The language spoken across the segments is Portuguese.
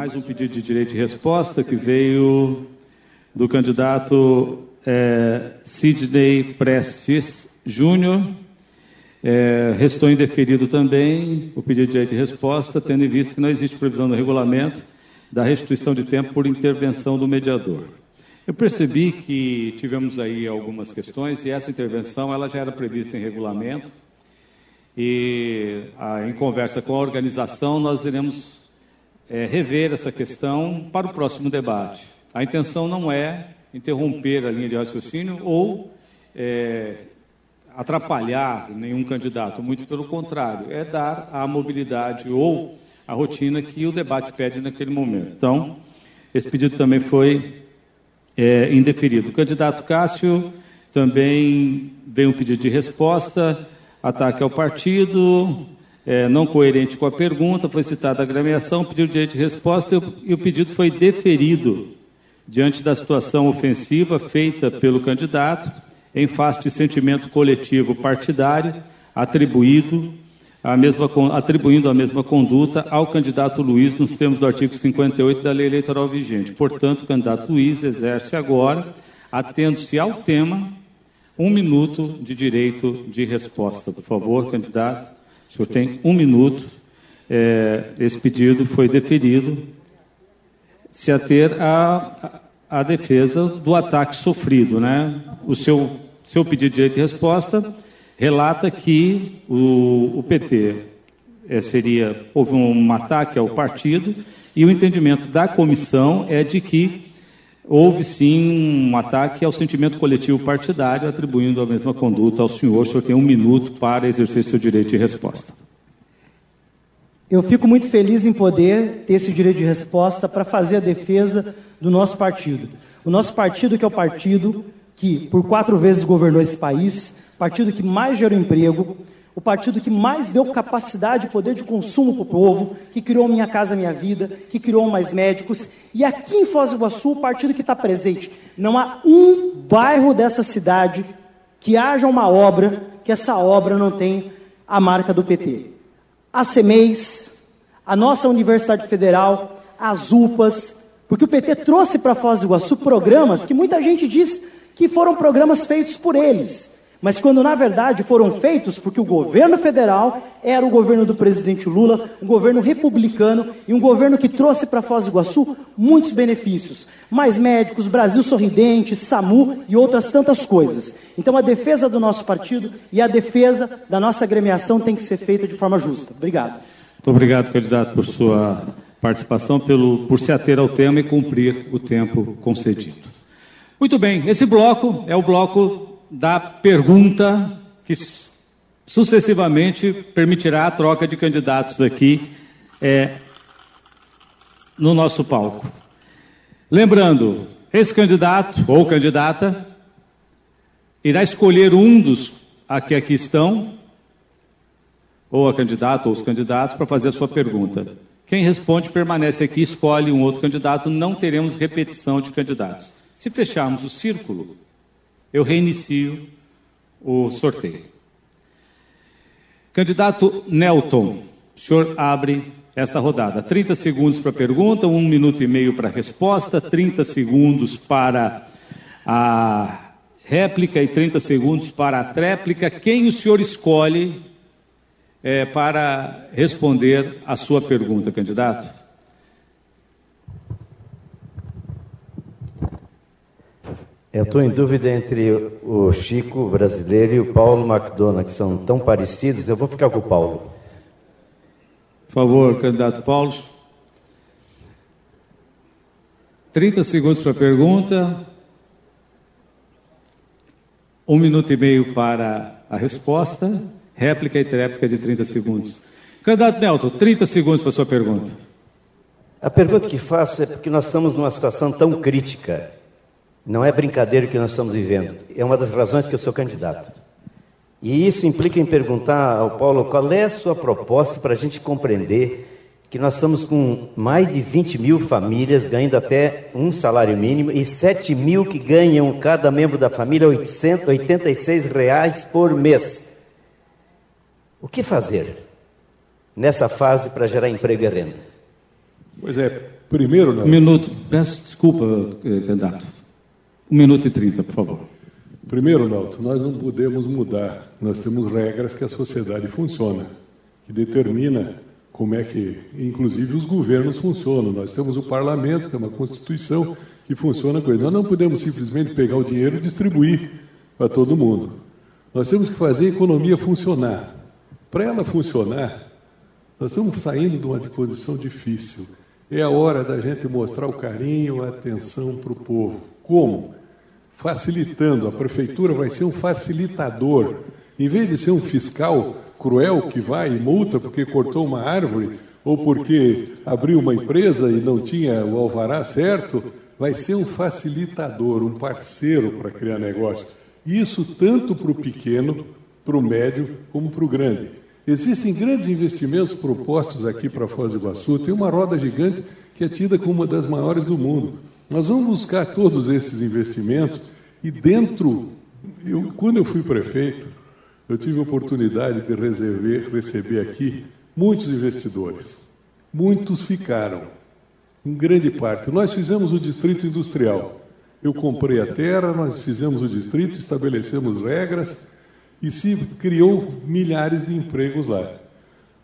mais um pedido de direito de resposta que veio do candidato é, Sidney Prestes Júnior. É, restou indeferido também o pedido de direito de resposta, tendo em vista que não existe previsão no regulamento da restituição de tempo por intervenção do mediador. Eu percebi que tivemos aí algumas questões e essa intervenção ela já era prevista em regulamento e a, em conversa com a organização nós iremos é, rever essa questão para o próximo debate. A intenção não é interromper a linha de raciocínio ou é, atrapalhar nenhum candidato, muito pelo contrário, é dar a mobilidade ou a rotina que o debate pede naquele momento. Então, esse pedido também foi é, indeferido. O candidato Cássio também veio um pedido de resposta, ataque ao partido, é, não coerente com a pergunta, foi citada a agremiação, pediu direito de resposta e o pedido foi deferido diante da situação ofensiva feita pelo candidato em face de sentimento coletivo partidário atribuído a mesma, atribuindo a mesma conduta ao candidato Luiz nos termos do artigo 58 da lei eleitoral vigente. Portanto, o candidato Luiz exerce agora, atendo-se ao tema, um minuto de direito de resposta. Por favor, candidato, o senhor tem um minuto. É, esse pedido foi deferido. Se ater a, a defesa do ataque sofrido, né? O seu, seu pedido de direito de resposta relata que o, o PT é, seria houve um ataque ao partido e o entendimento da comissão é de que houve sim um ataque ao sentimento coletivo partidário, atribuindo a mesma conduta ao senhor. O senhor tem um minuto para exercer seu direito de resposta. Eu fico muito feliz em poder ter esse direito de resposta para fazer a defesa do nosso partido. O nosso partido, que é o partido que por quatro vezes governou esse país, partido que mais gerou emprego, o partido que mais deu capacidade e poder de consumo para o povo, que criou Minha Casa Minha Vida, que criou mais médicos. E aqui em Foz do Iguaçu, o partido que está presente. Não há um bairro dessa cidade que haja uma obra, que essa obra não tem a marca do PT. A CEMEIS, a nossa Universidade Federal, as UPAs, porque o PT trouxe para Foz do Iguaçu programas que muita gente diz que foram programas feitos por eles mas quando na verdade foram feitos porque o governo federal era o governo do presidente Lula, um governo republicano e um governo que trouxe para Foz do Iguaçu muitos benefícios, mais médicos, Brasil Sorridente, SAMU e outras tantas coisas. Então a defesa do nosso partido e a defesa da nossa agremiação tem que ser feita de forma justa. Obrigado. Muito obrigado, candidato, por sua participação, pelo, por se ater ao tema e cumprir o tempo concedido. Muito bem, esse bloco é o bloco da pergunta que sucessivamente permitirá a troca de candidatos aqui é, no nosso palco. Lembrando, esse candidato ou candidata irá escolher um dos a que aqui estão, ou a candidata ou os candidatos, para fazer a sua pergunta. Quem responde permanece aqui, escolhe um outro candidato, não teremos repetição de candidatos. Se fecharmos o círculo, eu reinicio o sorteio. Candidato Nelton, o senhor abre esta rodada. 30 segundos para a pergunta, um minuto e meio para a resposta, 30 segundos para a réplica e 30 segundos para a tréplica. Quem o senhor escolhe é, para responder a sua pergunta, candidato? Eu estou em dúvida entre o Chico brasileiro e o Paulo McDonald, que são tão parecidos. Eu vou ficar com o Paulo. Por favor, candidato Paulo. 30 segundos para a pergunta. Um minuto e meio para a resposta. Réplica e tréplica de 30 segundos. Candidato Nelton, 30 segundos para a sua pergunta. A pergunta que faço é porque nós estamos numa situação tão crítica não é brincadeira o que nós estamos vivendo. É uma das razões que eu sou candidato. E isso implica em perguntar ao Paulo qual é a sua proposta para a gente compreender que nós estamos com mais de 20 mil famílias ganhando até um salário mínimo e 7 mil que ganham cada membro da família 886 reais por mês. O que fazer nessa fase para gerar emprego e renda? Pois é, Primeiro, não. Um minuto, peço desculpa, eh, candidato. Um minuto e trinta, por favor. Primeiro, Nelton, nós não podemos mudar. Nós temos regras que a sociedade funciona, que determina como é que, inclusive, os governos funcionam. Nós temos o parlamento, tem uma constituição que funciona com isso. Nós não podemos simplesmente pegar o dinheiro e distribuir para todo mundo. Nós temos que fazer a economia funcionar. Para ela funcionar, nós estamos saindo de uma posição difícil. É a hora da gente mostrar o carinho, a atenção para o povo. Como? Facilitando. A prefeitura vai ser um facilitador. Em vez de ser um fiscal cruel que vai e multa porque cortou uma árvore ou porque abriu uma empresa e não tinha o alvará certo, vai ser um facilitador, um parceiro para criar negócio. Isso tanto para o pequeno, para o médio, como para o grande. Existem grandes investimentos propostos aqui para Foz do Iguaçu. Tem uma roda gigante que é tida como uma das maiores do mundo. Nós vamos buscar todos esses investimentos e dentro, eu, quando eu fui prefeito, eu tive a oportunidade de receber, receber aqui muitos investidores. Muitos ficaram, em grande parte. Nós fizemos o distrito industrial. Eu comprei a terra, nós fizemos o distrito, estabelecemos regras e se criou milhares de empregos lá.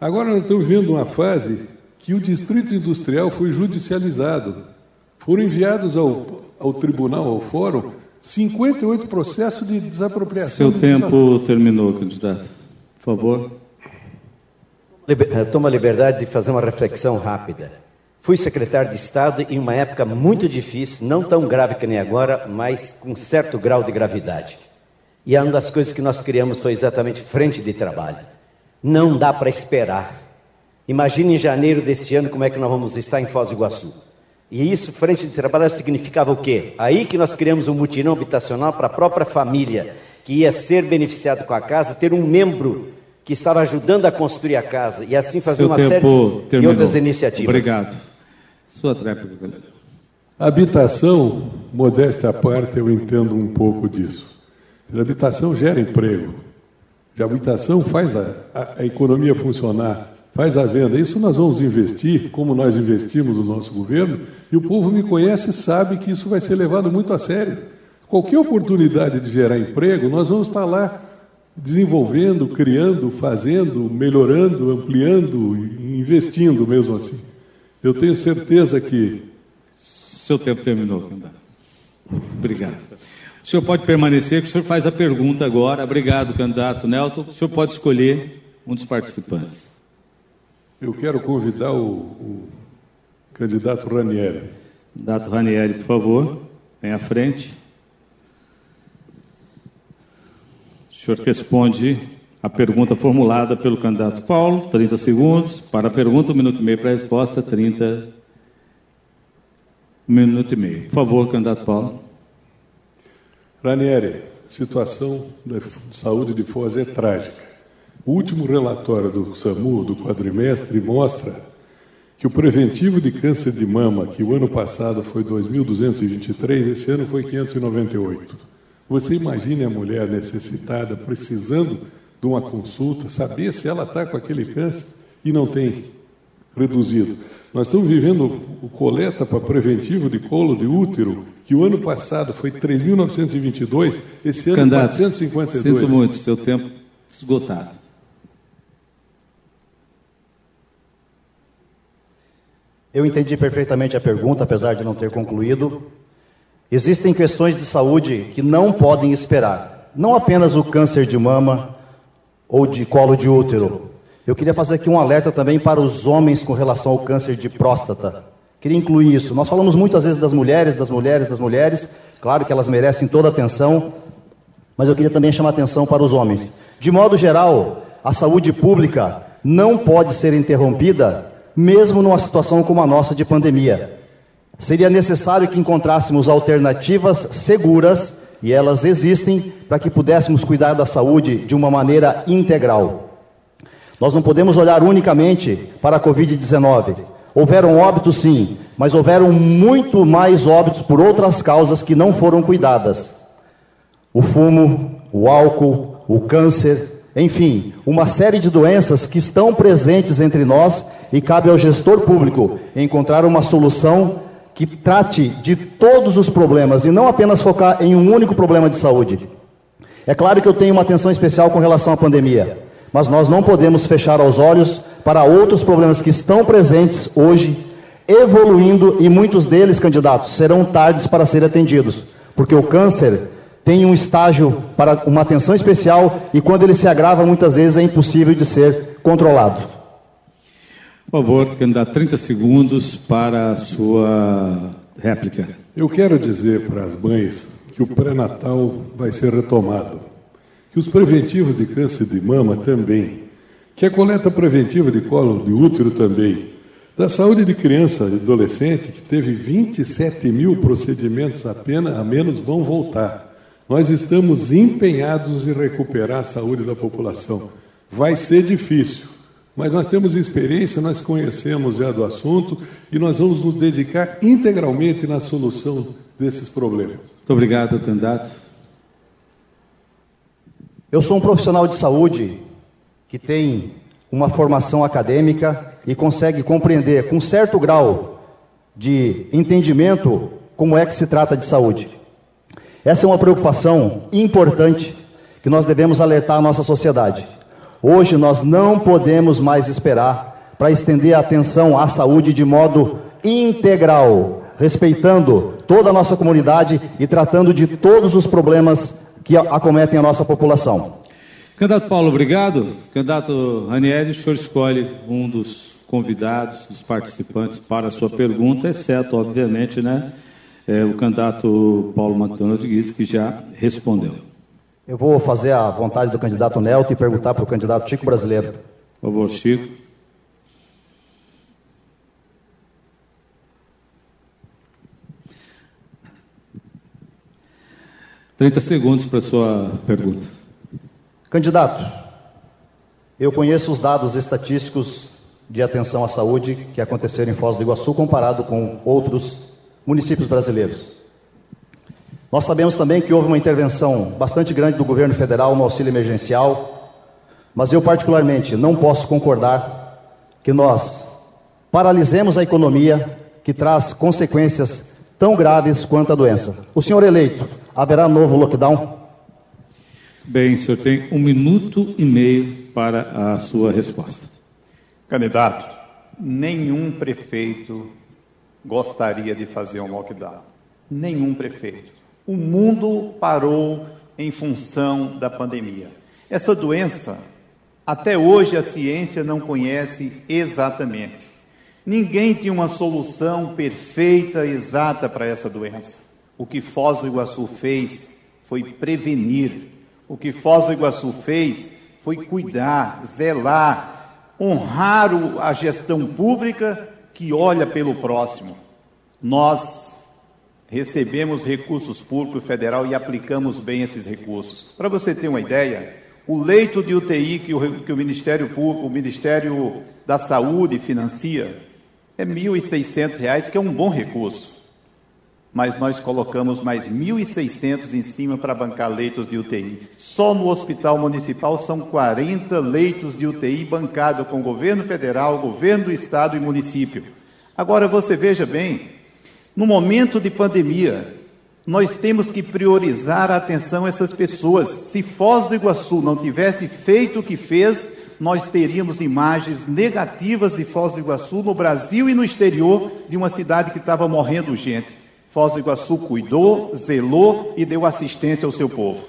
Agora nós estamos vendo uma fase que o distrito industrial foi judicializado. Foram enviados ao, ao tribunal, ao fórum, 58 processos de desapropriação. Seu de tempo terminou, candidato. Por favor. Liber, tomo a liberdade de fazer uma reflexão rápida. Fui secretário de Estado em uma época muito difícil, não tão grave que nem agora, mas com certo grau de gravidade. E uma das coisas que nós criamos foi exatamente frente de trabalho. Não dá para esperar. Imagine em janeiro deste ano como é que nós vamos estar em Foz do Iguaçu. E isso, frente de trabalho, significava o quê? Aí que nós criamos um mutirão habitacional para a própria família, que ia ser beneficiado com a casa, ter um membro que estava ajudando a construir a casa e assim fazer Seu uma tempo série terminou. de outras iniciativas. Obrigado. Sua tréplica, candidato. Habitação, modéstia à parte, eu entendo um pouco disso. A habitação gera emprego. A habitação faz a, a, a economia funcionar, faz a venda. Isso nós vamos investir, como nós investimos no nosso governo, e o povo me conhece e sabe que isso vai ser levado muito a sério. Qualquer oportunidade de gerar emprego, nós vamos estar lá desenvolvendo, criando, fazendo, melhorando, ampliando, investindo mesmo assim. Eu tenho certeza que Seu tempo terminou, candidato. Obrigado. O senhor pode permanecer, que o senhor faz a pergunta agora. Obrigado, candidato Nelton. O senhor pode escolher um dos participantes. Eu quero convidar o, o candidato Ranieri. Candidato Ranieri, por favor, vem à frente. O senhor responde a pergunta formulada pelo candidato Paulo, 30 segundos. Para a pergunta, um minuto e meio para a resposta, 30 um minuto e meio. Por favor, candidato Paulo. Ranieri, situação da saúde de Foz é trágica. O último relatório do SAMU, do quadrimestre, mostra que o preventivo de câncer de mama, que o ano passado foi 2.223, esse ano foi 598. Você imagine a mulher necessitada, precisando de uma consulta, saber se ela está com aquele câncer e não tem reduzido. Nós estamos vivendo o coleta para preventivo de colo de útero, que o ano passado foi 3.922, esse ano Candidato, 452. sinto muito, seu tempo esgotado. Eu entendi perfeitamente a pergunta, apesar de não ter concluído. Existem questões de saúde que não podem esperar. Não apenas o câncer de mama ou de colo de útero. Eu queria fazer aqui um alerta também para os homens com relação ao câncer de próstata. Queria incluir isso. Nós falamos muitas vezes das mulheres, das mulheres, das mulheres. Claro que elas merecem toda a atenção, mas eu queria também chamar atenção para os homens. De modo geral, a saúde pública não pode ser interrompida, mesmo numa situação como a nossa de pandemia. Seria necessário que encontrássemos alternativas seguras, e elas existem, para que pudéssemos cuidar da saúde de uma maneira integral. Nós não podemos olhar unicamente para a Covid-19. Houveram óbitos, sim, mas houveram muito mais óbitos por outras causas que não foram cuidadas. O fumo, o álcool, o câncer Enfim, uma série de doenças que estão presentes entre nós e cabe ao gestor público encontrar uma solução que trate de todos os problemas e não apenas focar em um único problema de saúde. É claro que eu tenho uma atenção especial com relação à pandemia, mas nós não podemos fechar os olhos para outros problemas que estão presentes hoje, evoluindo e muitos deles, candidatos, serão tardes para serem atendidos, porque o câncer tem um estágio para uma atenção especial e quando ele se agrava, muitas vezes é impossível de ser controlado. Por favor, candidato, 30 segundos para a sua réplica. Eu quero dizer para as mães que o pré-natal vai ser retomado, que os preventivos de câncer de mama também, que a coleta preventiva de colo de útero também, da saúde de criança e adolescente, que teve 27 mil procedimentos apenas, a menos, vão voltar. Nós estamos empenhados em recuperar a saúde da população. Vai ser difícil, mas nós temos experiência, nós conhecemos já do assunto e nós vamos nos dedicar integralmente na solução desses problemas. Muito obrigado, candidato. Eu sou um profissional de saúde que tem uma formação acadêmica e consegue compreender com certo grau de entendimento como é que se trata de saúde. Essa é uma preocupação importante que nós devemos alertar a nossa sociedade. Hoje nós não podemos mais esperar para estender a atenção à saúde de modo integral, respeitando toda a nossa comunidade e tratando de todos os problemas que acometem a nossa população. Candidato Paulo, obrigado. Candidato Ranieri, o senhor escolhe um dos convidados, dos participantes para a sua pergunta, exceto, obviamente, né, é, o candidato Paulo McDonald disse que já respondeu. Eu vou fazer a vontade do candidato Nelto e perguntar para o candidato Chico Brasileiro. Por favor, Chico. Trinta segundos para a sua pergunta. Candidato, eu conheço os dados estatísticos de atenção à saúde que aconteceram em Foz do Iguaçu comparado com outros municípios brasileiros. Nós sabemos também que houve uma intervenção bastante grande do governo federal no auxílio emergencial, mas eu, particularmente, não posso concordar que nós paralisemos a economia que traz consequências tão graves quanto a doença. O senhor eleito, haverá novo lockdown? Bem, o senhor tem um minuto e meio para a sua resposta. Candidato, nenhum prefeito gostaria de fazer um lockdown. Nenhum prefeito. O mundo parou em função da pandemia. Essa doença, até hoje a ciência não conhece exatamente. Ninguém tinha uma solução perfeita, exata para essa doença. O que Foz do Iguaçu fez foi prevenir. O que Foz do Iguaçu fez foi cuidar, zelar, honrar a gestão pública que olha pelo próximo. Nós recebemos recursos públicos federal e aplicamos bem esses recursos. Para você ter uma ideia, o leito de UTI que o, que o Ministério Público, o Ministério da Saúde financia, é R$ 1.600, que é um bom recurso. Mas nós colocamos mais R$ 1.600 em cima para bancar leitos de UTI. Só no Hospital Municipal são 40 leitos de UTI bancados com governo federal, governo do estado e município. Agora você veja bem, no momento de pandemia, nós temos que priorizar a atenção a essas pessoas. Se Foz do Iguaçu não tivesse feito o que fez, nós teríamos imagens negativas de Foz do Iguaçu no Brasil e no exterior de uma cidade que estava morrendo gente. Foz do Iguaçu cuidou, zelou e deu assistência ao seu povo.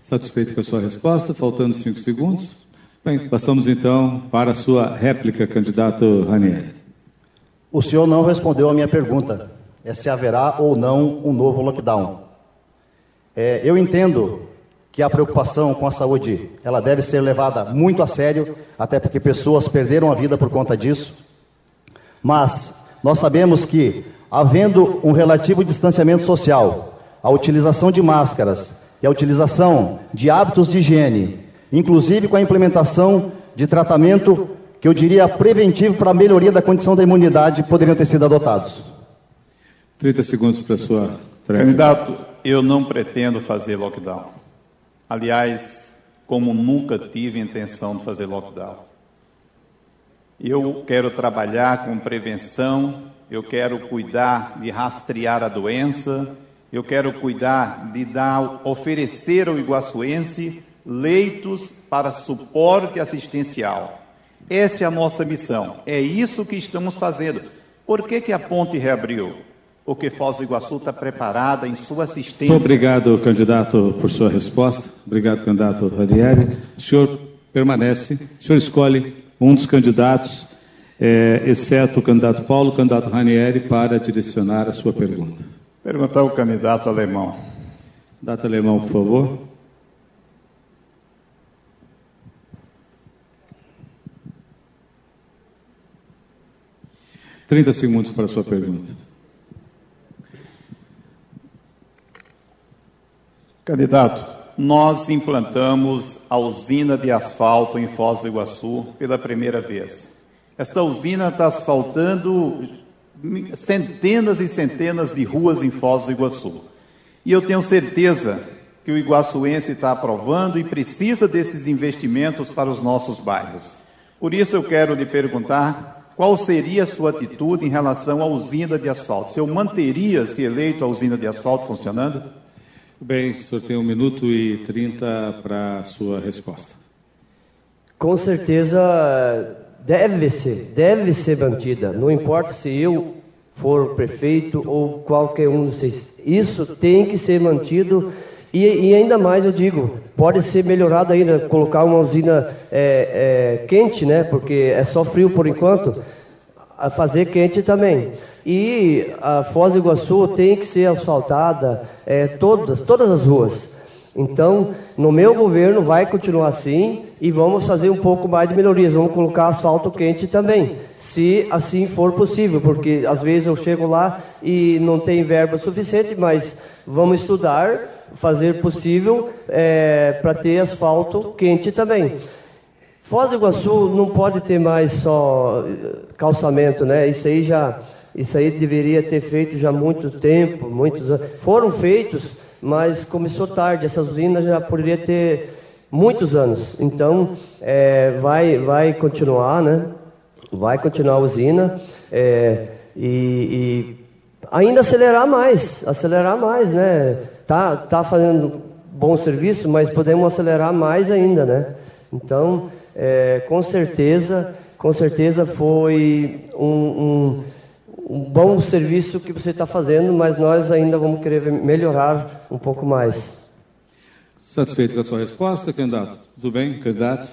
Satisfeito com a sua resposta? Faltando cinco segundos. Bem, passamos então para a sua réplica, candidato Ranieri. O senhor não respondeu a minha pergunta, é se haverá ou não um novo lockdown. É, eu entendo que a preocupação com a saúde ela deve ser levada muito a sério, até porque pessoas perderam a vida por conta disso. Mas nós sabemos que, havendo um relativo distanciamento social, a utilização de máscaras e a utilização de hábitos de higiene, inclusive com a implementação de tratamento que eu diria preventivo para a melhoria da condição da imunidade poderiam ter sido adotados. 30 segundos para a sua Candidato, eu não pretendo fazer lockdown. Aliás, como nunca tive intenção de fazer lockdown. Eu quero trabalhar com prevenção, eu quero cuidar de rastrear a doença, eu quero cuidar de dar, oferecer ao iguaçuense leitos para suporte assistencial. Essa é a nossa missão. É isso que estamos fazendo. Por que, que a ponte reabriu? Porque Foz do Iguaçu está preparada em sua assistência. Muito obrigado, candidato, por sua resposta. Obrigado, candidato Ranieri. O senhor permanece, o senhor escolhe um dos candidatos, é, exceto o candidato Paulo, o candidato Ranieri, para direcionar a sua pergunta. Perguntar ao candidato alemão. Candidato alemão, por favor. Trinta segundos para a sua pergunta. Candidato, nós implantamos a usina de asfalto em Foz do Iguaçu pela primeira vez. Esta usina está asfaltando centenas e centenas de ruas em Foz do Iguaçu. E eu tenho certeza que o iguaçuense está aprovando e precisa desses investimentos para os nossos bairros. Por isso eu quero lhe perguntar qual seria a sua atitude em relação à usina de asfalto. Se eu manteria, se eleito, a usina de asfalto funcionando? Bem, o senhor tem um minuto e trinta para a sua resposta. Com certeza deve ser, deve ser mantida. Não importa se eu for prefeito ou qualquer um de vocês. Isso tem que ser mantido e, e, ainda mais eu digo, pode ser melhorado ainda, colocar uma usina é, é, quente, né? Porque é só frio por enquanto, a fazer quente também. E a Foz do Iguaçu tem que ser asfaltada, é, todas, todas as ruas. Então, no meu governo vai continuar assim e vamos fazer um pouco mais de melhorias. Vamos colocar asfalto quente também, se assim for possível, porque às vezes eu chego lá e não tem verba suficiente, mas vamos estudar, fazer possível é, para ter asfalto quente também. Foz do Iguaçu não pode ter mais só calçamento, né? Isso aí já isso aí deveria ter feito já muito tempo, muitos anos. Foram feitos, mas começou tarde. Essa usina já poderia ter muitos anos. Então, é, vai, vai continuar, né? Vai continuar a usina é, e, e, ainda acelerar mais, acelerar mais, né? Tá, tá fazendo bom serviço, mas podemos acelerar mais ainda, né? Então, é, com certeza, com certeza foi um, um um bom serviço que você está fazendo, mas nós ainda vamos querer melhorar um pouco mais. Satisfeito com a sua resposta, candidato? Tudo bem, candidato?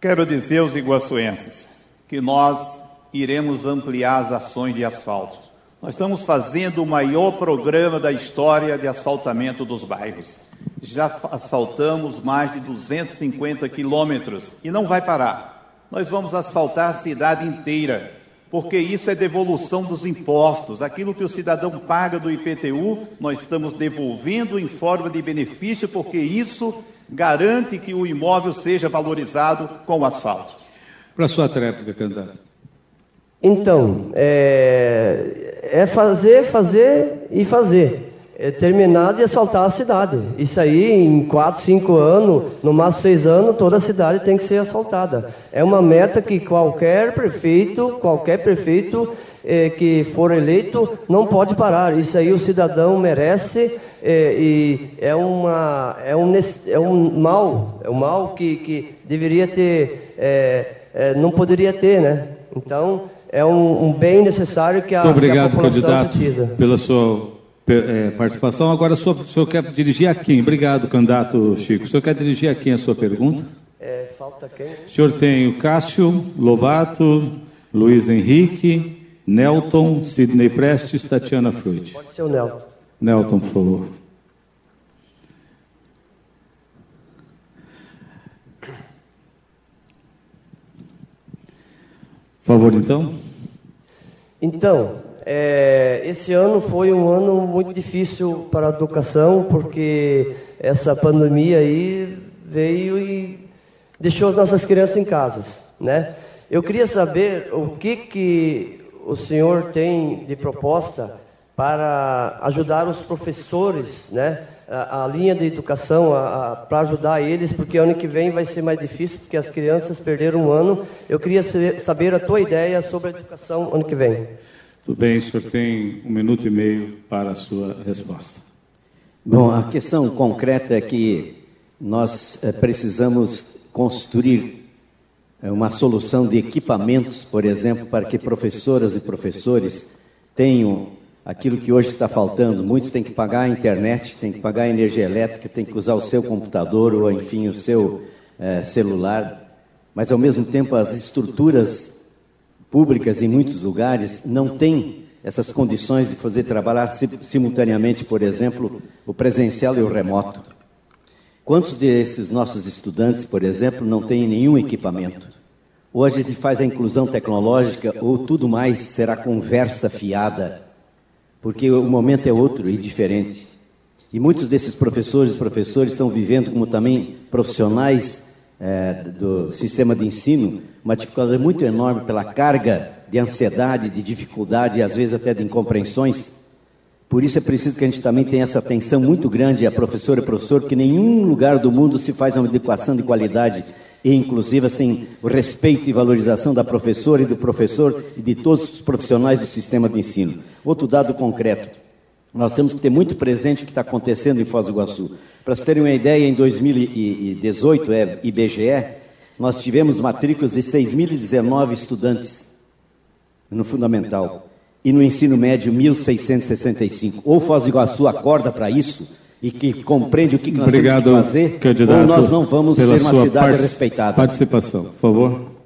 Quero dizer aos iguaçuenses que nós iremos ampliar as ações de asfalto. Nós estamos fazendo o maior programa da história de asfaltamento dos bairros. Já asfaltamos mais de 250 quilômetros e não vai parar nós vamos asfaltar a cidade inteira, porque isso é devolução dos impostos. Aquilo que o cidadão paga do IPTU, nós estamos devolvendo em forma de benefício, porque isso garante que o imóvel seja valorizado com o asfalto. Para a sua tréplica, candidato. Então, é, é fazer, fazer e fazer é, terminar de asfaltar a cidade. Isso aí, em 4, 5 anos, no máximo 6 anos, toda a cidade tem que ser asfaltada. É uma meta que qualquer prefeito, qualquer prefeito é, que for eleito, não pode parar. Isso aí o cidadão merece é, e é, uma, é, um, é um mal, é um mal que, que deveria ter, é, não poderia ter, né? Então, é um, um bem necessário que a, Muito obrigado, que a população candidato, precisa. pela sua é, participação. Agora, o senhor, o senhor, quer dirigir a quem? Obrigado, candidato Chico. O senhor quer dirigir a quem a sua pergunta? É, falta quem? O senhor tem o Cássio, Lobato, Luiz Henrique, Nelton, Sidney Prestes, Tatiana Fruit. Pode ser o Nelton. Nelton, por favor. Por favor, então. Então, é, esse ano foi um ano muito difícil para a educação, porque essa pandemia aí veio e deixou as nossas crianças em casa, né? Eu queria saber o que que o senhor tem de proposta para ajudar os professores, né? a, a linha de educação para ajudar eles, porque ano que vem vai ser mais difícil, porque as crianças perderam um ano. Eu queria saber a tua ideia sobre a educação ano que vem. Tudo bem, o senhor tem um minuto e meio para a sua resposta. Bom, a questão concreta é que nós é, precisamos construir é, uma solução de equipamentos, por exemplo, para que professoras e professores tenham aquilo que hoje está faltando. Muitos têm que pagar a internet, têm que pagar a energia elétrica, têm que usar o seu computador ou, enfim, o seu é, celular. Mas, ao mesmo tempo, as estruturas públicas em muitos lugares não têm essas condições de fazer trabalhar simultaneamente, por exemplo, o presencial e o remoto. Quantos desses nossos estudantes, por exemplo, não têm nenhum equipamento? Ou a gente faz a inclusão tecnológica, ou tudo mais será conversa fiada porque o momento é outro e diferente. E muitos desses professores e professores estão vivendo como também profissionais é, do sistema de ensino uma dificuldade muito enorme pela carga de ansiedade, de dificuldade e às vezes até de incompreensões. Por isso é preciso que a gente também tenha essa atenção muito grande a professora e professor, que nenhum lugar do mundo se faz uma educação de qualidade e inclusive assim o respeito e valorização da professora e do professor e de todos os profissionais do sistema de ensino. Outro dado concreto, nós temos que ter muito presente o que está acontecendo em Foz do Iguaçu. Para vocês terem uma ideia, em 2018, é IBGE, nós tivemos matrículas de 6.019 estudantes no fundamental e no ensino médio 1.665. Ou Foz do Iguaçu acorda para isso e que compreende o que, nós Obrigado, temos que fazer, ou nós não vamos ser uma cidade respeitada. Participação, por favor.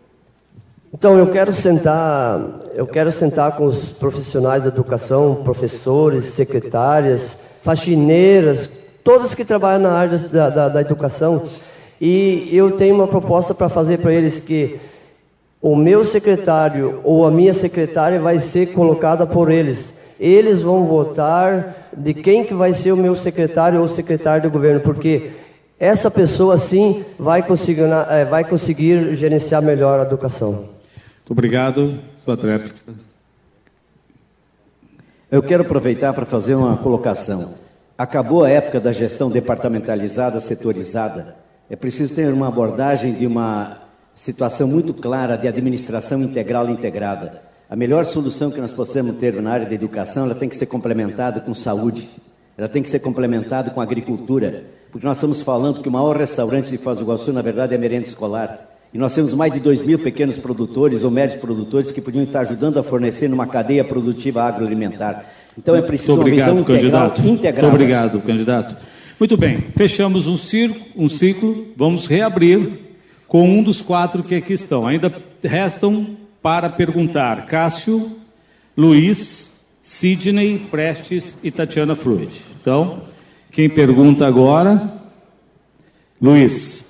Então eu quero sentar, eu quero sentar com os profissionais da educação, professores, secretárias, faxineiras, todos que trabalham na área da, da, da educação, e eu tenho uma proposta para fazer para eles que o meu secretário ou a minha secretária vai ser colocada por eles. Eles vão votar de quem que vai ser o meu secretário ou secretário do governo, porque essa pessoa sim vai conseguir, é, vai conseguir gerenciar melhor a educação. Muito obrigado. Sua tréplica. Eu quero aproveitar para fazer uma colocação. Acabou a época da gestão departamentalizada, setorizada. É preciso ter uma abordagem de uma situação muito clara de administração integral e integrada. A melhor solução que nós possamos ter na área da educação, ela tem que ser complementada com saúde, ela tem que ser complementada com agricultura, porque nós estamos falando que o maior restaurante de Foz do Iguaçu, na verdade, é merenda escolar. E nós temos mais de 2 mil pequenos produtores ou médios produtores que podiam estar ajudando a fornecer numa cadeia produtiva agroalimentar. Então é preciso Muito obrigado, uma visão candidato. integral. Muito obrigado, candidato. Muito bem, fechamos um, circo, um ciclo, vamos reabrir com um dos quatro que aqui estão. Ainda restam para perguntar Cássio, Luiz, Sidney, Prestes e Tatiana Fruit. Então, quem pergunta agora? Luiz.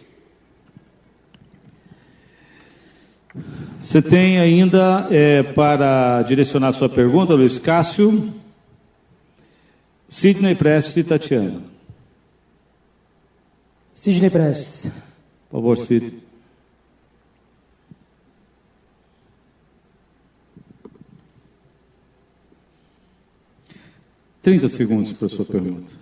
Você tem ainda é, para direcionar sua pergunta, Luiz Cássio, Sidney Prestes e Tatiana. Sidney Prestes. Por favor, Sidney. 30 segundos para a sua pergunta.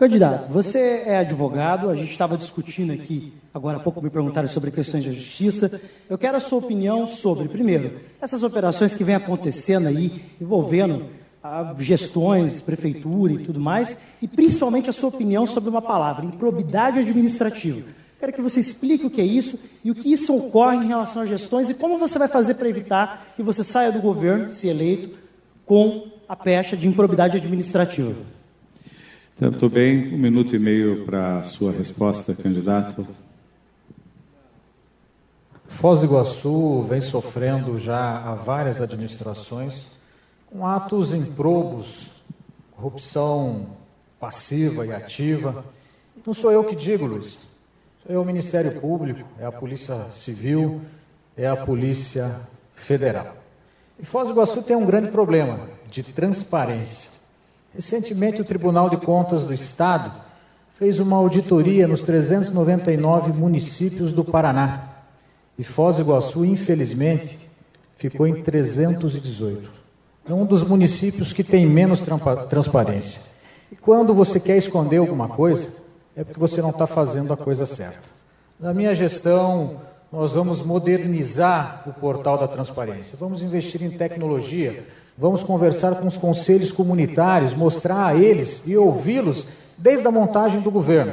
Candidato, você é advogado, a gente estava discutindo aqui, agora há pouco me perguntaram sobre questões da justiça. Eu quero a sua opinião sobre, primeiro, essas operações que vêm acontecendo aí, envolvendo ah, gestões, prefeitura e tudo mais, e principalmente a sua opinião sobre uma palavra, improbidade administrativa. Quero que você explique o que é isso e o que isso ocorre em relação às gestões e como você vai fazer para evitar que você saia do governo, se eleito, com a pecha de improbidade administrativa. Muito bem, um minuto e meio para a sua resposta, candidato. Foz do Iguaçu vem sofrendo já há várias administrações com atos improbos, corrupção passiva e ativa. Não sou eu que digo, Luiz. Eu o Ministério Público, é a Polícia Civil, é a Polícia Federal. E Foz do Iguaçu tem um grande problema de transparência. Recentemente, o Tribunal de Contas do Estado fez uma auditoria nos 399 municípios do Paraná. E Foz do Iguaçu, infelizmente, ficou em 318. É um dos municípios que tem menos transparência. E quando você quer esconder alguma coisa, é porque você não está fazendo a coisa certa. Na minha gestão, nós vamos modernizar o portal da transparência, vamos investir em tecnologia, vamos conversar com os conselhos comunitários, mostrar a eles e ouvi-los desde a montagem do governo.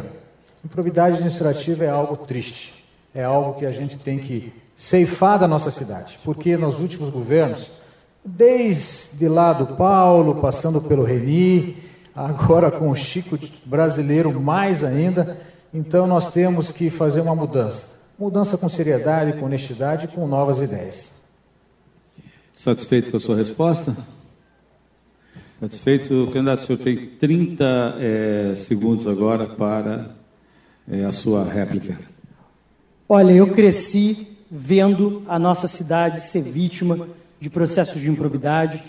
Improbidade administrativa é algo triste, é algo que a gente tem que ceifar da nossa cidade, porque nos últimos governos, desde lá do Paulo, passando pelo Reni, agora com o Chico brasileiro mais ainda, então nós temos que fazer uma mudança. Mudança com seriedade, com honestidade e com novas ideias. Satisfeito com a sua resposta? Satisfeito, candidato, o senhor tem 30 é, segundos agora para é, a sua réplica. Olha, eu cresci vendo a nossa cidade ser vítima de processos de improbidade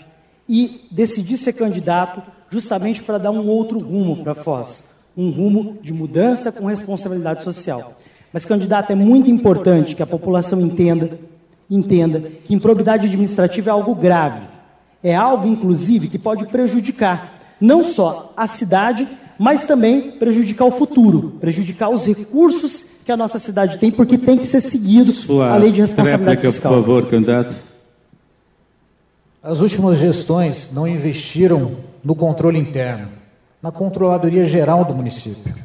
e decidi ser candidato justamente para dar um outro rumo para Foz, um rumo de mudança com responsabilidade social. Mas, candidato, é muito importante que a população entenda, entenda que improbidade administrativa é algo grave. É algo, inclusive, que pode prejudicar não só a cidade, mas também prejudicar o futuro, prejudicar os recursos que a nossa cidade tem, porque tem que ser seguido Sua a lei de responsabilidade réplica, fiscal. por favor, candidato. As últimas gestões não investiram no controle interno, na controladoria geral do município.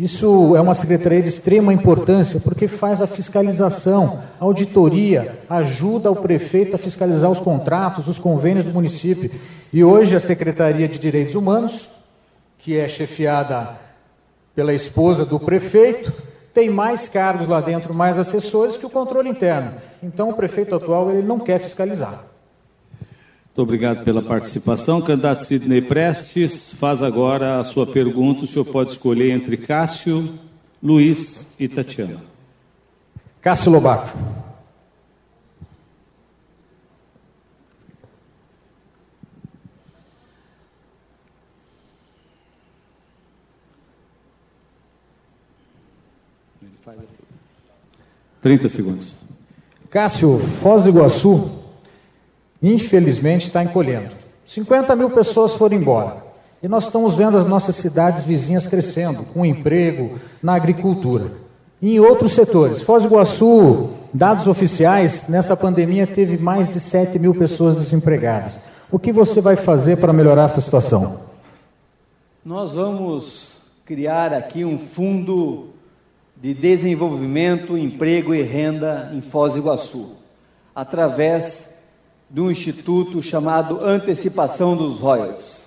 Isso é uma secretaria de extrema importância porque faz a fiscalização, a auditoria, ajuda o prefeito a fiscalizar os contratos, os convênios do município. E hoje a Secretaria de Direitos Humanos, que é chefiada pela esposa do prefeito, tem mais cargos lá dentro, mais assessores que o controle interno. Então o prefeito atual ele não quer fiscalizar. Muito obrigado pela participação. Candidato Sidney Prestes, faz agora a sua pergunta. O senhor pode escolher entre Cássio, Luiz e Tatiana. Cássio Lobato. Trinta segundos. Cássio, Foz do Iguaçu, infelizmente, está encolhendo. 50 mil pessoas foram embora. E nós estamos vendo as nossas cidades vizinhas crescendo, com emprego, na agricultura. E em outros setores. Foz do Iguaçu, dados oficiais, nessa pandemia teve mais de 7 mil pessoas desempregadas. O que você vai fazer para melhorar essa situação? Nós vamos criar aqui um fundo de desenvolvimento, emprego e renda em Foz do Iguaçu, através de um instituto chamado Antecipação dos Royalties.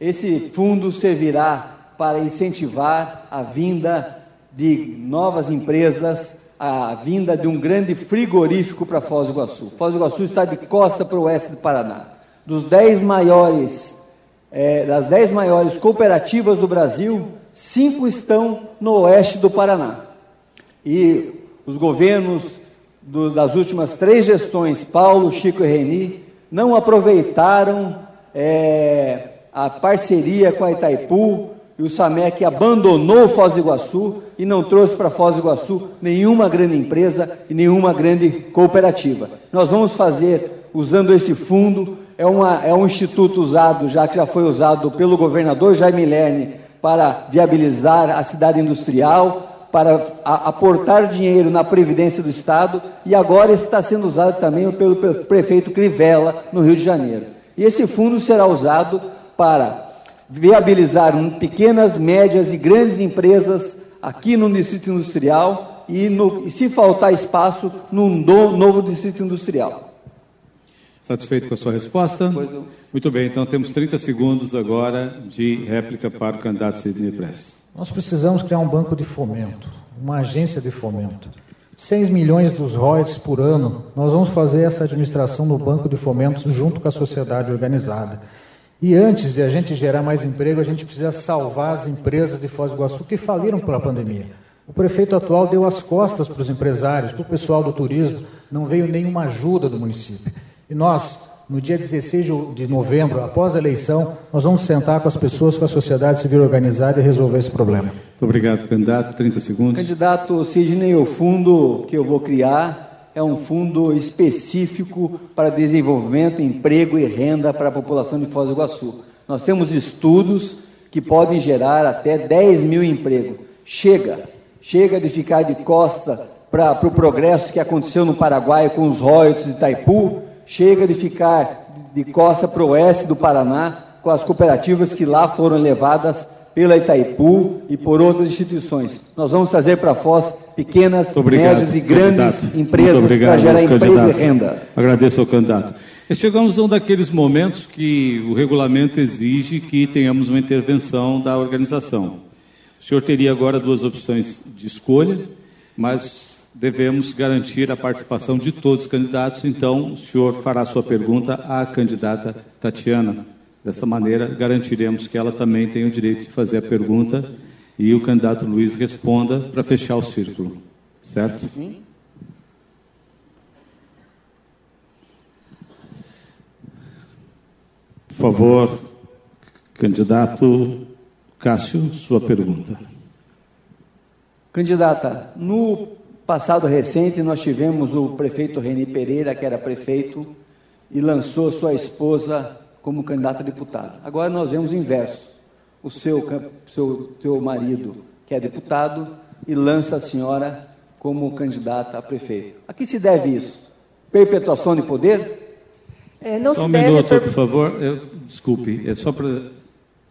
Esse fundo servirá para incentivar a vinda de novas empresas, a vinda de um grande frigorífico para Foz do Iguaçu. Foz do Iguaçu está de costa para o oeste do Paraná. Dos dez maiores, é, das dez maiores cooperativas do Brasil, cinco estão no oeste do Paraná. E os governos do, das últimas três gestões, Paulo, Chico e Reni, não aproveitaram é, a parceria com a Itaipu e o SAMEC abandonou Foz do Iguaçu e não trouxe para Foz do Iguaçu nenhuma grande empresa e nenhuma grande cooperativa. Nós vamos fazer, usando esse fundo, é, uma, é um instituto usado, já que já foi usado pelo governador Jaime Lerner para viabilizar a cidade industrial, para aportar dinheiro na Previdência do Estado e agora está sendo usado também pelo prefeito Crivella, no Rio de Janeiro. E esse fundo será usado para viabilizar pequenas, médias e grandes empresas aqui no Distrito Industrial e, no, e se faltar espaço, num do, novo Distrito Industrial. Satisfeito com a sua resposta? Muito bem, então temos 30 segundos agora de réplica para o candidato Sidney Prestes. Nós precisamos criar um banco de fomento, uma agência de fomento. 6 milhões dos royalties por ano, nós vamos fazer essa administração no banco de fomento junto com a sociedade organizada. E antes de a gente gerar mais emprego, a gente precisa salvar as empresas de Foz do Iguaçu que faliram pela pandemia. O prefeito atual deu as costas para os empresários, para o pessoal do turismo, não veio nenhuma ajuda do município. E nós, no dia 16 de novembro, após a eleição, nós vamos sentar com as pessoas, com a sociedade civil organizada e resolver esse problema. Muito obrigado, candidato. 30 segundos. Candidato Sidney, o fundo que eu vou criar é um fundo específico para desenvolvimento, emprego e renda para a população de Foz do Iguaçu. Nós temos estudos que podem gerar até 10 mil empregos. Chega, chega de ficar de costa para o pro progresso que aconteceu no Paraguai com os royalties de Itaipu, chega de ficar de costa para o oeste do Paraná com as cooperativas que lá foram levadas pela Itaipu e por outras instituições. Nós vamos trazer para Foz pequenas, médias e grandes candidato. empresas para gerar emprego candidato. e renda. Agradeço ao candidato. Chegamos a um daqueles momentos que o regulamento exige que tenhamos uma intervenção da organização. O senhor teria agora duas opções de escolha, mas devemos garantir a participação de todos os candidatos, então o senhor fará sua pergunta à candidata Tatiana. Dessa maneira, garantiremos que ela também tem o direito de fazer a pergunta e o candidato Luiz responda para fechar o círculo. Certo? Por favor, candidato Cássio, sua pergunta. Candidata, no passado recente nós tivemos o prefeito Reni Pereira, que era prefeito, e lançou sua esposa como candidata a deputada. Agora nós vemos o inverso. O seu, seu, seu marido, que é deputado, e lança a senhora como candidata a prefeito. A que se deve isso? Perpetuação de poder? É, não Só se um deve minuto, per- por favor. Eu- desculpe, é só para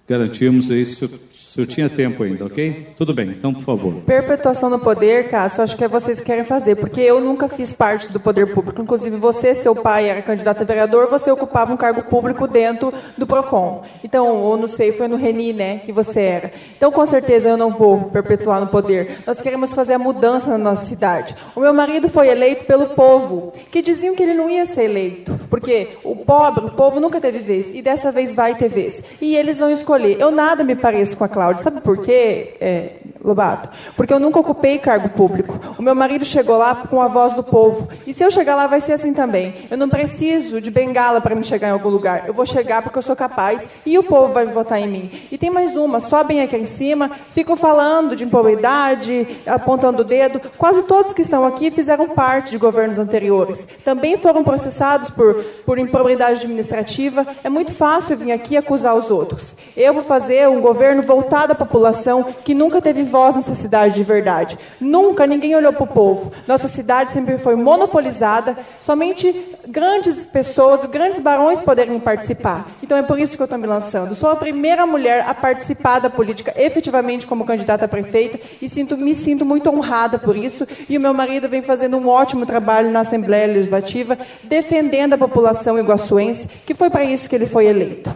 garantirmos aí se eu, se eu tinha tempo ainda, ok? Tudo bem, então, por favor. Perpetuação no poder, Cássio, acho que é vocês que querem fazer, porque eu nunca fiz parte do poder público. Inclusive, você, seu pai, era candidato a vereador, você ocupava um cargo público dentro do PROCON. Então, ou não sei, foi no Reni, né, que você era. Então, com certeza, eu não vou perpetuar no poder. Nós queremos fazer a mudança na nossa cidade. O meu marido foi eleito pelo povo, que diziam que ele não ia ser eleito, porque o pobre, o povo nunca teve vez, e dessa vez vai ter vez. E eles vão escolher. Eu nada me pareço com a Sabe por quê, é, Lobato? Porque eu nunca ocupei cargo público. O meu marido chegou lá com a voz do povo. E se eu chegar lá, vai ser assim também. Eu não preciso de bengala para me chegar em algum lugar. Eu vou chegar porque eu sou capaz e o povo vai votar em mim. E tem mais uma: sobem aqui em cima, ficam falando de improbidade, apontando o dedo. Quase todos que estão aqui fizeram parte de governos anteriores. Também foram processados por, por improbidade administrativa. É muito fácil vir aqui acusar os outros. Eu vou fazer um governo voltado à população que nunca teve voz nessa cidade de verdade. Nunca ninguém olhou para o povo. Nossa cidade sempre foi monopolizada, somente grandes pessoas, grandes barões poderem participar. Então é por isso que eu estou me lançando. Sou a primeira mulher a participar da política efetivamente como candidata a prefeita e sinto, me sinto muito honrada por isso. E o meu marido vem fazendo um ótimo trabalho na Assembleia Legislativa, defendendo a população iguaçuense, que foi para isso que ele foi eleito.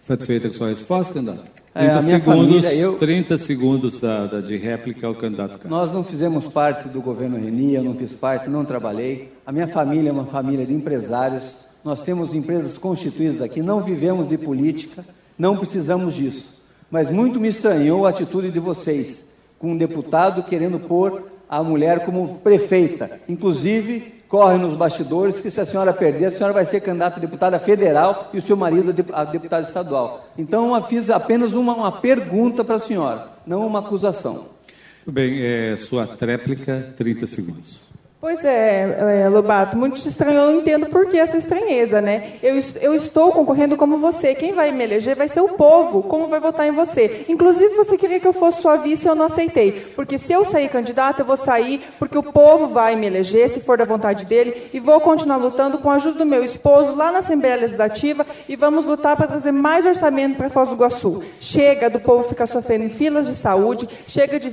Satisfeita com sua resposta, candidato? É, 30 a minha segundos, família, eu- 30 segundos da, da- de réplica ao candidato Cássio. Nós não fizemos parte do governo Reni, eu não fiz parte, não trabalhei. A minha família é uma família de empresários. Nós temos empresas constituídas aqui, não vivemos de política, não precisamos disso. Mas muito me estranhou a atitude de vocês, com um deputado querendo pôr a mulher como prefeita. Inclusive, corre nos bastidores que se a senhora perder, a senhora vai ser candidata a deputada federal e o seu marido a dep- a deputado estadual. Então, eu fiz apenas uma, uma pergunta para a senhora, não uma acusação. Tudo bem, é, sua tréplica, 30 segundos. Pois é, é, Lobato, muito te estranhou, eu entendo por que essa estranheza, né? Eu, eu estou concorrendo como você, quem vai me eleger vai ser o povo, como vai votar em você. Inclusive, você queria que eu fosse sua vice e eu não aceitei, porque se eu sair candidata, eu vou sair porque o povo vai me eleger, se for da vontade dele, e vou continuar lutando com a ajuda do meu esposo lá na Assembleia Legislativa e vamos lutar para trazer mais orçamento para Foz do Iguaçu. Chega do povo ficar sofrendo em filas de saúde, chega de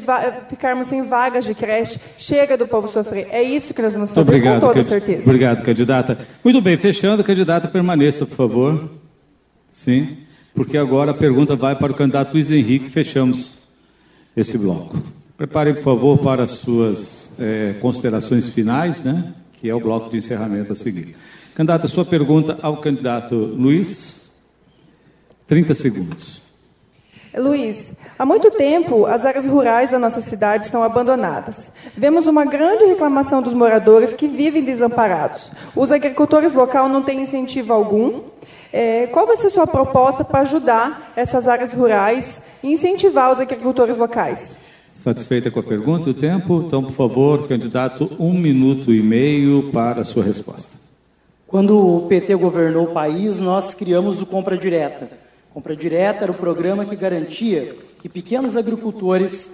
ficarmos sem vagas de creche, chega do povo sofrer. É isso que nós vamos fazer obrigado, com toda certeza. Obrigado, candidata. Muito bem, fechando, candidata, permaneça, por favor. Sim, porque agora a pergunta vai para o candidato Luiz Henrique, fechamos esse bloco. Preparem, por favor, para as suas eh, considerações finais, né? que é o bloco de encerramento a seguir. Candidata, sua pergunta ao candidato Luiz. 30 segundos. Luiz, há muito tempo as áreas rurais da nossa cidade estão abandonadas. Vemos uma grande reclamação dos moradores que vivem desamparados. Os agricultores locais não têm incentivo algum. É, qual vai ser a sua proposta para ajudar essas áreas rurais e incentivar os agricultores locais? Satisfeita com a pergunta e o tempo? Então, por favor, candidato, um minuto e meio para a sua resposta. Quando o PT governou o país, nós criamos o Compra Direta. Compra direta era o programa que garantia que pequenos agricultores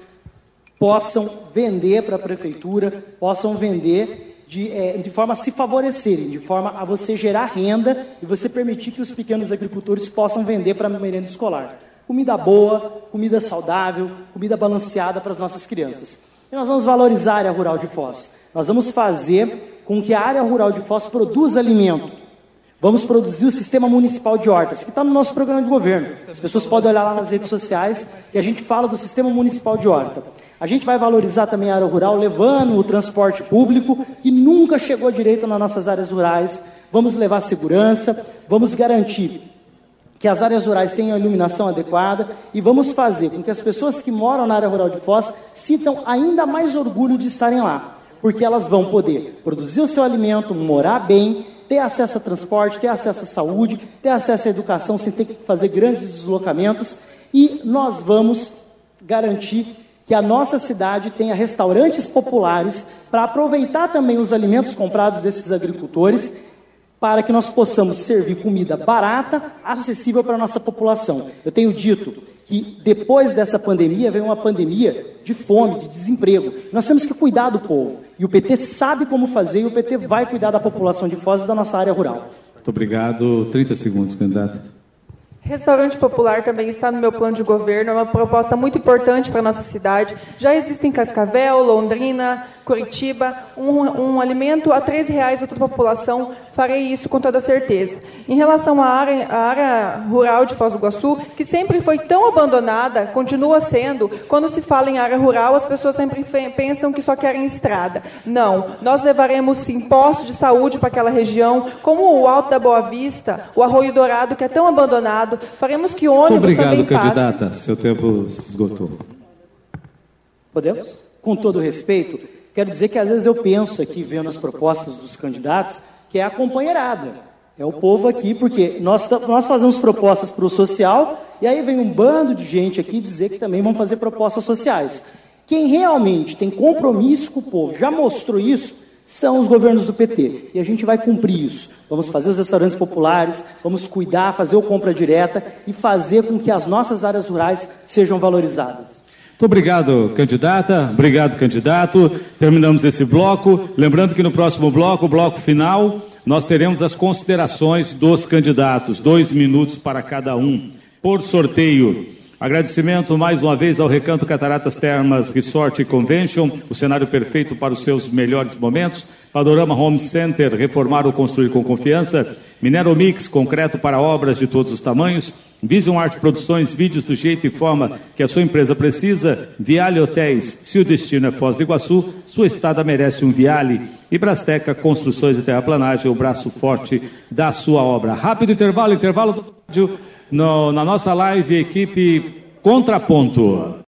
possam vender para a prefeitura, possam vender de, é, de forma a se favorecerem, de forma a você gerar renda e você permitir que os pequenos agricultores possam vender para a merenda escolar. Comida boa, comida saudável, comida balanceada para as nossas crianças. E nós vamos valorizar a área rural de Foz. Nós vamos fazer com que a área rural de Foz produza alimento. Vamos produzir o sistema municipal de hortas, que está no nosso programa de governo. As pessoas podem olhar lá nas redes sociais e a gente fala do sistema municipal de horta. A gente vai valorizar também a área rural, levando o transporte público, que nunca chegou direito nas nossas áreas rurais. Vamos levar segurança, vamos garantir que as áreas rurais tenham iluminação adequada e vamos fazer com que as pessoas que moram na área rural de Foz sintam ainda mais orgulho de estarem lá, porque elas vão poder produzir o seu alimento, morar bem, ter acesso a transporte, ter acesso à saúde, ter acesso à educação sem ter que fazer grandes deslocamentos e nós vamos garantir que a nossa cidade tenha restaurantes populares para aproveitar também os alimentos comprados desses agricultores, para que nós possamos servir comida barata, acessível para a nossa população. Eu tenho dito que depois dessa pandemia vem uma pandemia de fome, de desemprego. Nós temos que cuidar do povo. E o PT sabe como fazer e o PT vai cuidar da população de Foz e da nossa área rural. Muito obrigado. 30 segundos, candidato. Restaurante popular também está no meu plano de governo, é uma proposta muito importante para a nossa cidade. Já existe em Cascavel, Londrina, Curitiba, um, um alimento a R$ reais a toda a população, farei isso com toda certeza. Em relação à área, à área rural de Foz do Iguaçu, que sempre foi tão abandonada, continua sendo, quando se fala em área rural, as pessoas sempre pensam que só querem estrada. Não, nós levaremos sim postos de saúde para aquela região, como o Alto da Boa Vista, o Arroio Dourado, que é tão abandonado, faremos que ônibus Muito obrigado, também candidata. Passe. Seu tempo esgotou. Podemos? Com todo respeito, Quero dizer que às vezes eu penso aqui, vendo as propostas dos candidatos, que é a companheirada. É o povo aqui, porque nós, nós fazemos propostas para o social, e aí vem um bando de gente aqui dizer que também vão fazer propostas sociais. Quem realmente tem compromisso com o povo, já mostrou isso, são os governos do PT. E a gente vai cumprir isso. Vamos fazer os restaurantes populares, vamos cuidar, fazer o compra direta e fazer com que as nossas áreas rurais sejam valorizadas. Muito obrigado, candidata. Obrigado, candidato. Terminamos esse bloco. Lembrando que no próximo bloco, o bloco final, nós teremos as considerações dos candidatos. Dois minutos para cada um, por sorteio. Agradecimento mais uma vez ao Recanto Cataratas Termas Resort Convention, o cenário perfeito para os seus melhores momentos. Padorama Home Center, reformar ou construir com confiança. Minero Mix, concreto para obras de todos os tamanhos. Vision Art Produções, vídeos do jeito e forma que a sua empresa precisa. Viale Hotéis, se o destino é Foz do Iguaçu, sua estada merece um Viale. E Brasteca Construções e Terraplanagem, o braço forte da sua obra. Rápido intervalo, intervalo do no, na nossa live, equipe Contraponto.